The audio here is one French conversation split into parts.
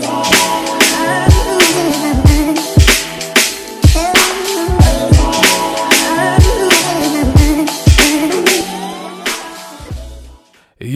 today.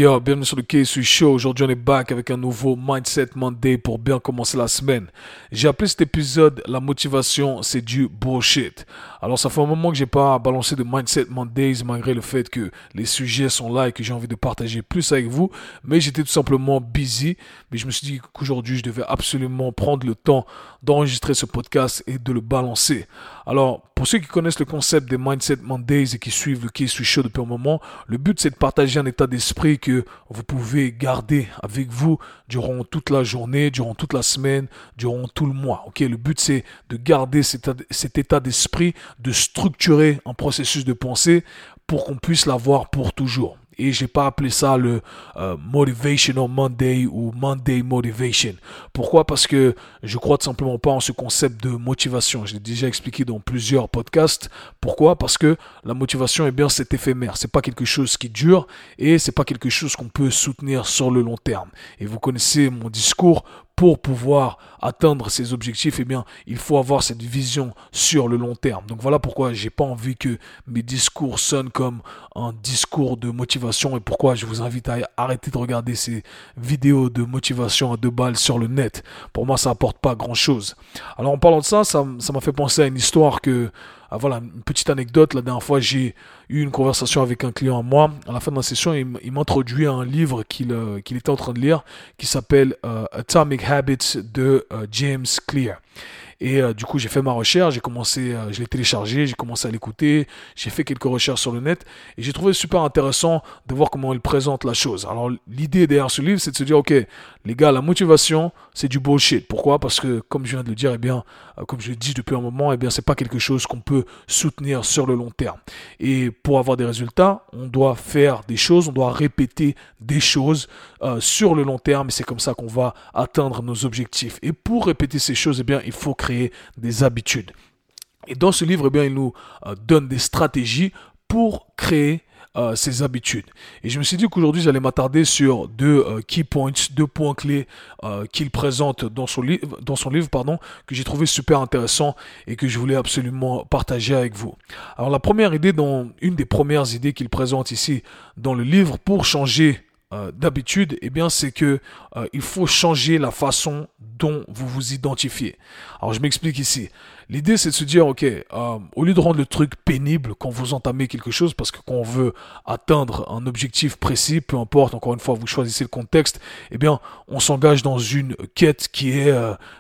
Yo, bienvenue sur le KSU Show. Aujourd'hui, on est back avec un nouveau Mindset Monday pour bien commencer la semaine. J'ai appelé cet épisode La motivation, c'est du bullshit. Alors, ça fait un moment que j'ai pas balancé de Mindset Mondays malgré le fait que les sujets sont là et que j'ai envie de partager plus avec vous. Mais j'étais tout simplement busy. Mais je me suis dit qu'aujourd'hui, je devais absolument prendre le temps d'enregistrer ce podcast et de le balancer. Alors, pour ceux qui connaissent le concept des Mindset Mondays et qui suivent le KSU Show depuis un moment, le but c'est de partager un état d'esprit que vous pouvez garder avec vous durant toute la journée, durant toute la semaine, durant tout le mois. Ok, le but c'est de garder cet, cet état d'esprit, de structurer un processus de pensée pour qu'on puisse l'avoir pour toujours et j'ai pas appelé ça le euh, Motivational Monday ou Monday Motivation. Pourquoi? Parce que je crois tout simplement pas en ce concept de motivation. Je l'ai déjà expliqué dans plusieurs podcasts. Pourquoi Parce que la motivation, eh bien, c'est éphémère. C'est pas quelque chose qui dure et c'est pas quelque chose qu'on peut soutenir sur le long terme. Et vous connaissez mon discours pour pouvoir atteindre ces objectifs, eh bien, il faut avoir cette vision sur le long terme. Donc voilà pourquoi j'ai pas envie que mes discours sonnent comme un discours de motivation et pourquoi je vous invite à arrêter de regarder ces vidéos de motivation à deux balles sur le net. Pour moi, ça apporte pas grand chose. Alors en parlant de ça, ça m'a fait penser à une histoire que ah, voilà, une petite anecdote. La dernière fois, j'ai eu une conversation avec un client à moi. À la fin de la session, il m'introduit à un livre qu'il euh, qu'il était en train de lire qui s'appelle euh, Atomic Habits de Uh, James Clear. Et euh, du coup, j'ai fait ma recherche, j'ai commencé, euh, je l'ai téléchargé, j'ai commencé à l'écouter, j'ai fait quelques recherches sur le net et j'ai trouvé super intéressant de voir comment il présente la chose. Alors, l'idée derrière ce livre, c'est de se dire, ok, les gars, la motivation, c'est du bullshit. Pourquoi? Parce que, comme je viens de le dire, eh bien, euh, comme je le dis depuis un moment, eh bien, c'est pas quelque chose qu'on peut soutenir sur le long terme. Et pour avoir des résultats, on doit faire des choses, on doit répéter des choses sur le long terme et c'est comme ça qu'on va atteindre nos objectifs. Et pour répéter ces choses, eh bien, il faut créer des habitudes. Et dans ce livre, eh bien, il nous euh, donne des stratégies pour créer euh, ces habitudes. Et je me suis dit qu'aujourd'hui, j'allais m'attarder sur deux euh, key points, deux points clés qu'il présente dans son, livre, dans son livre, pardon, que j'ai trouvé super intéressant et que je voulais absolument partager avec vous. Alors, la première idée, dans une des premières idées qu'il présente ici dans le livre pour changer euh, d'habitude, eh bien, c'est que euh, il faut changer la façon dont vous vous identifiez. Alors, je m'explique ici. L'idée, c'est de se dire, ok, euh, au lieu de rendre le truc pénible quand vous entamez quelque chose, parce que quand veut atteindre un objectif précis, peu importe, encore une fois, vous choisissez le contexte, eh bien, on s'engage dans une quête qui est,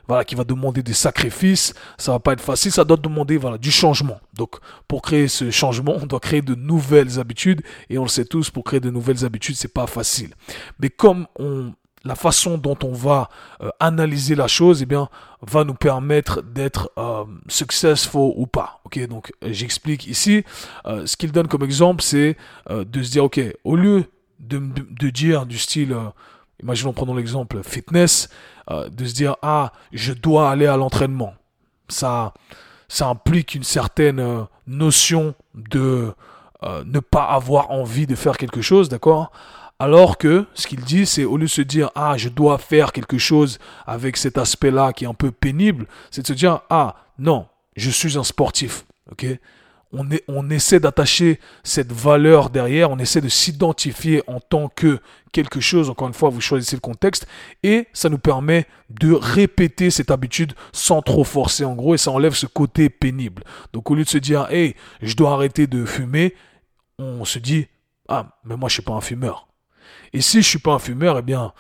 voilà, qui va demander des sacrifices. Ça va pas être facile, ça doit demander, voilà, du changement. Donc, pour créer ce changement, on doit créer de nouvelles habitudes, et on le sait tous, pour créer de nouvelles habitudes, c'est pas facile. Mais comme on, la façon dont on va euh, analyser la chose, eh bien, va nous permettre d'être euh, successful ou pas. Ok, donc j'explique ici. Euh, ce qu'il donne comme exemple, c'est de se dire, ok, au lieu de, de dire du style, imaginons prenons l'exemple fitness, de se dire, ah, je dois aller à l'entraînement. Ça, ça implique une certaine notion de ne pas avoir envie de faire quelque chose, d'accord? Alors que ce qu'il dit, c'est au lieu de se dire ah je dois faire quelque chose avec cet aspect-là qui est un peu pénible, c'est de se dire ah non je suis un sportif, on, est, on essaie d'attacher cette valeur derrière, on essaie de s'identifier en tant que quelque chose, encore une fois, vous choisissez le contexte, et ça nous permet de répéter cette habitude sans trop forcer en gros, et ça enlève ce côté pénible. Donc au lieu de se dire, hey, je dois arrêter de fumer, on se dit, ah, mais moi je suis pas un fumeur. Et si je suis pas un fumeur, eh bien,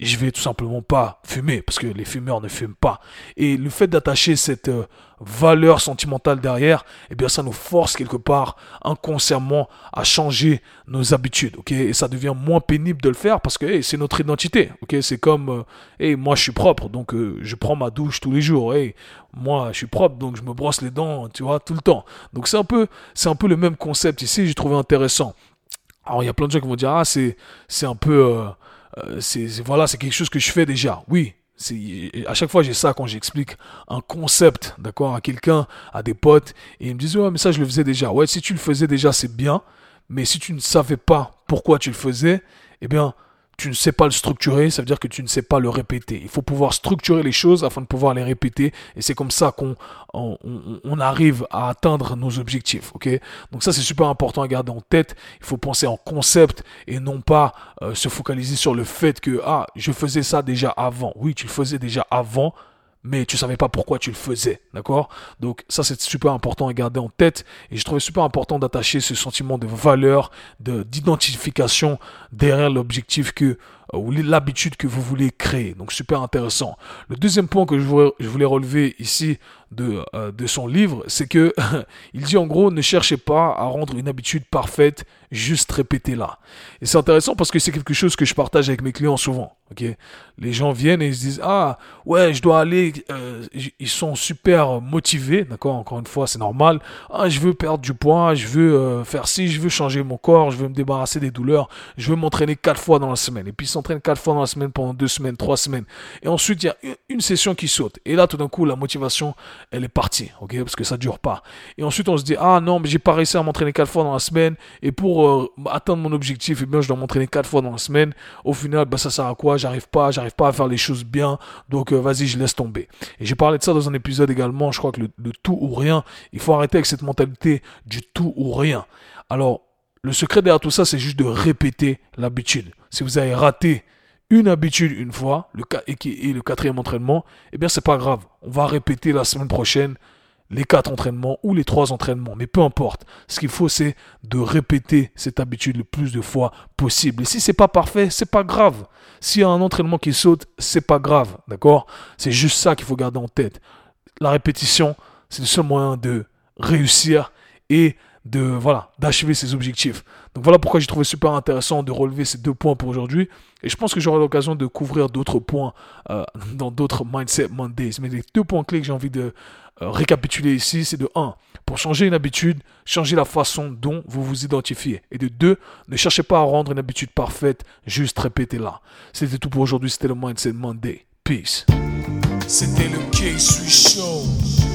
je vais tout simplement pas fumer parce que les fumeurs ne fument pas. Et le fait d'attacher cette euh, valeur sentimentale derrière, eh bien, ça nous force quelque part inconsciemment à changer nos habitudes, ok? Et ça devient moins pénible de le faire parce que c'est notre identité, ok? C'est comme, euh, moi je suis propre, donc euh, je prends ma douche tous les jours, hey, moi je suis propre, donc je me brosse les dents, tu vois, tout le temps. Donc c'est un peu, c'est un peu le même concept ici. J'ai trouvé intéressant. Alors il y a plein de gens qui vont dire ah c'est c'est un peu euh, euh, c'est voilà c'est quelque chose que je fais déjà. Oui, à chaque fois j'ai ça quand j'explique un concept d'accord à quelqu'un à des potes et ils me disent ouais mais ça je le faisais déjà. Ouais si tu le faisais déjà c'est bien, mais si tu ne savais pas pourquoi tu le faisais, eh bien tu ne sais pas le structurer, ça veut dire que tu ne sais pas le répéter. Il faut pouvoir structurer les choses afin de pouvoir les répéter. Et c'est comme ça qu'on on, arrive à atteindre nos objectifs. Donc ça, c'est super important à garder en tête. Il faut penser en concept et non pas euh, se focaliser sur le fait que, ah, je faisais ça déjà avant. Oui, tu le faisais déjà avant, mais tu savais pas pourquoi tu le faisais, d'accord? Donc ça c'est super important à garder en tête et je trouvais super important d'attacher ce sentiment de valeur, de d'identification derrière l'objectif que ou l'habitude que vous voulez créer. Donc super intéressant. Le deuxième point que je voulais, relever ici de, euh, de son livre, c'est que il dit en gros ne cherchez pas à rendre une habitude parfaite, juste répétez-la. Et c'est intéressant parce que c'est quelque chose que je partage avec mes clients souvent. Ok, les gens viennent et ils se disent ah ouais je dois aller, euh, ils sont super motivés, d'accord? Encore une fois c'est normal. Ah je veux perdre du poids, je veux faire ci, je veux changer mon corps, je veux me débarrasser des douleurs, je veux m'entraîner quatre fois dans la semaine. Et puis s'entraînent quatre fois dans la semaine pendant deux semaines, trois semaines. Et ensuite, il y a une session qui saute. Et là, tout d'un coup, la motivation, elle est partie, ok? Parce que ça dure pas. Et ensuite, on se dit, ah non, mais j'ai pas réussi à m'entraîner quatre fois dans la semaine. Et pour euh, atteindre mon objectif, eh bien, je dois m'entraîner quatre fois dans la semaine. Au final, bah, ça sert à quoi? J'arrive pas, j'arrive pas à faire les choses bien. Donc, euh, vas-y, je laisse tomber. Et j'ai parlé de ça dans un épisode également. Je crois que le tout ou rien, il faut arrêter avec cette mentalité du tout ou rien. Alors, le secret derrière tout ça, c'est juste de répéter l'habitude. Si vous avez raté une habitude une fois, le, et, le quatrième entraînement, eh bien, c'est pas grave. On va répéter la semaine prochaine les quatre entraînements ou les trois entraînements. Mais peu importe. Ce qu'il faut, c'est de répéter cette habitude le plus de fois possible. Et si c'est pas parfait, c'est pas grave. S'il y a un entraînement qui saute, c'est pas grave. D'accord? C'est juste ça qu'il faut garder en tête. La répétition, c'est le seul moyen de réussir et de voilà d'achever ses objectifs. Donc voilà pourquoi j'ai trouvé super intéressant de relever ces deux points pour aujourd'hui. Et je pense que j'aurai l'occasion de couvrir d'autres points euh, dans d'autres Mindset Mondays. Mais les deux points clés que j'ai envie de euh, récapituler ici, c'est de 1. Pour changer une habitude, changer la façon dont vous vous identifiez. Et de 2. Ne cherchez pas à rendre une habitude parfaite, juste répétez-la. C'était tout pour aujourd'hui, c'était le Mindset Monday. Peace. C'était le K-Sui Show.